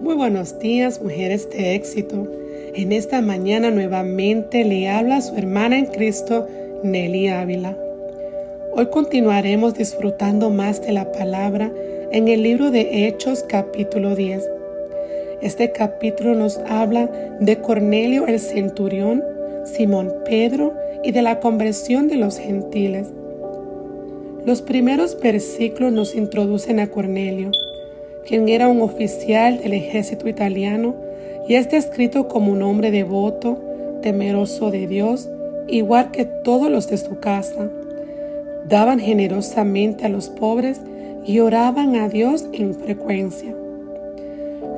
Muy buenos días, mujeres de éxito. En esta mañana nuevamente le habla su hermana en Cristo, Nelly Ávila. Hoy continuaremos disfrutando más de la palabra en el libro de Hechos capítulo 10. Este capítulo nos habla de Cornelio el centurión, Simón Pedro y de la conversión de los gentiles. Los primeros versículos nos introducen a Cornelio quien era un oficial del ejército italiano y es descrito como un hombre devoto, temeroso de Dios, igual que todos los de su casa. Daban generosamente a los pobres y oraban a Dios en frecuencia.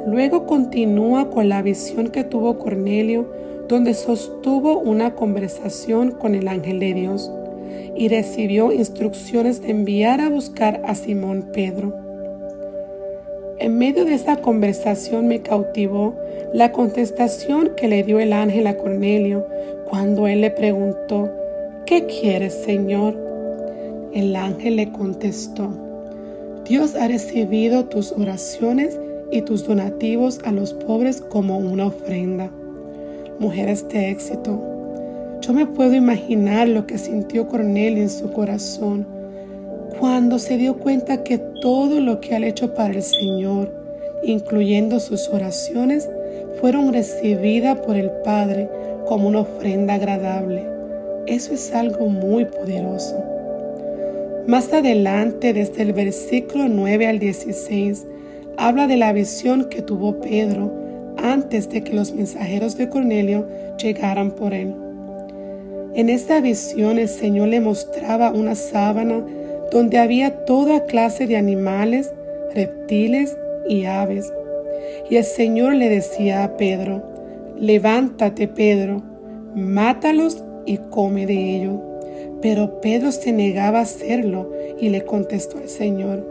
Luego continúa con la visión que tuvo Cornelio, donde sostuvo una conversación con el ángel de Dios y recibió instrucciones de enviar a buscar a Simón Pedro. En medio de esta conversación me cautivó la contestación que le dio el ángel a Cornelio cuando él le preguntó, ¿qué quieres, Señor? El ángel le contestó, Dios ha recibido tus oraciones y tus donativos a los pobres como una ofrenda. Mujeres de éxito, yo me puedo imaginar lo que sintió Cornelio en su corazón cuando se dio cuenta que todo lo que ha hecho para el Señor, incluyendo sus oraciones, fueron recibidas por el Padre como una ofrenda agradable. Eso es algo muy poderoso. Más adelante, desde el versículo 9 al 16, habla de la visión que tuvo Pedro antes de que los mensajeros de Cornelio llegaran por él. En esta visión el Señor le mostraba una sábana donde había toda clase de animales, reptiles y aves. Y el Señor le decía a Pedro, levántate Pedro, mátalos y come de ellos. Pero Pedro se negaba a hacerlo y le contestó al Señor,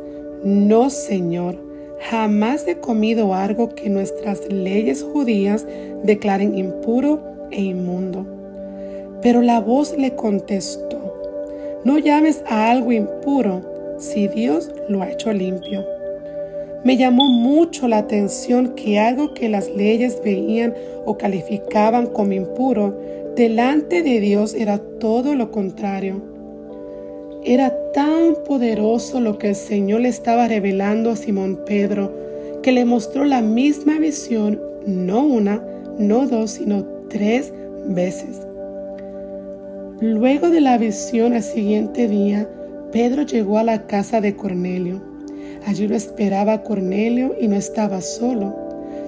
no Señor, jamás he comido algo que nuestras leyes judías declaren impuro e inmundo. Pero la voz le contestó, no llames a algo impuro si Dios lo ha hecho limpio. Me llamó mucho la atención que algo que las leyes veían o calificaban como impuro, delante de Dios era todo lo contrario. Era tan poderoso lo que el Señor le estaba revelando a Simón Pedro, que le mostró la misma visión, no una, no dos, sino tres veces. Luego de la visión al siguiente día, Pedro llegó a la casa de Cornelio. Allí lo esperaba Cornelio y no estaba solo,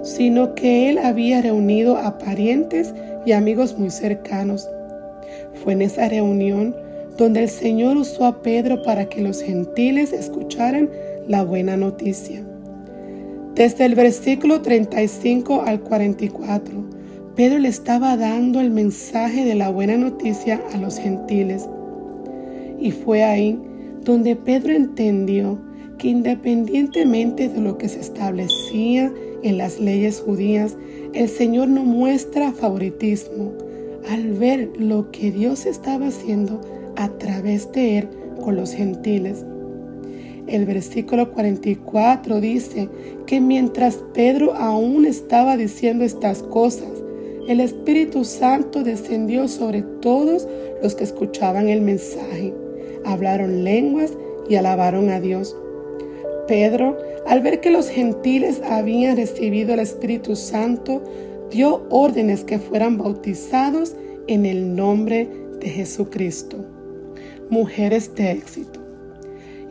sino que él había reunido a parientes y amigos muy cercanos. Fue en esa reunión donde el Señor usó a Pedro para que los gentiles escucharan la buena noticia. Desde el versículo 35 al 44, Pedro le estaba dando el mensaje de la buena noticia a los gentiles. Y fue ahí donde Pedro entendió que independientemente de lo que se establecía en las leyes judías, el Señor no muestra favoritismo al ver lo que Dios estaba haciendo a través de él con los gentiles. El versículo 44 dice que mientras Pedro aún estaba diciendo estas cosas, el Espíritu Santo descendió sobre todos los que escuchaban el mensaje. Hablaron lenguas y alabaron a Dios. Pedro, al ver que los gentiles habían recibido el Espíritu Santo, dio órdenes que fueran bautizados en el nombre de Jesucristo. Mujeres de éxito.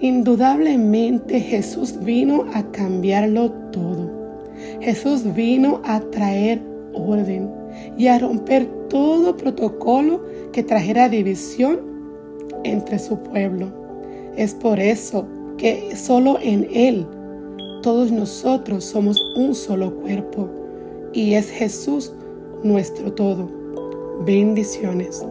Indudablemente Jesús vino a cambiarlo todo. Jesús vino a traer orden y a romper todo protocolo que trajera división entre su pueblo. Es por eso que solo en Él todos nosotros somos un solo cuerpo y es Jesús nuestro todo. Bendiciones.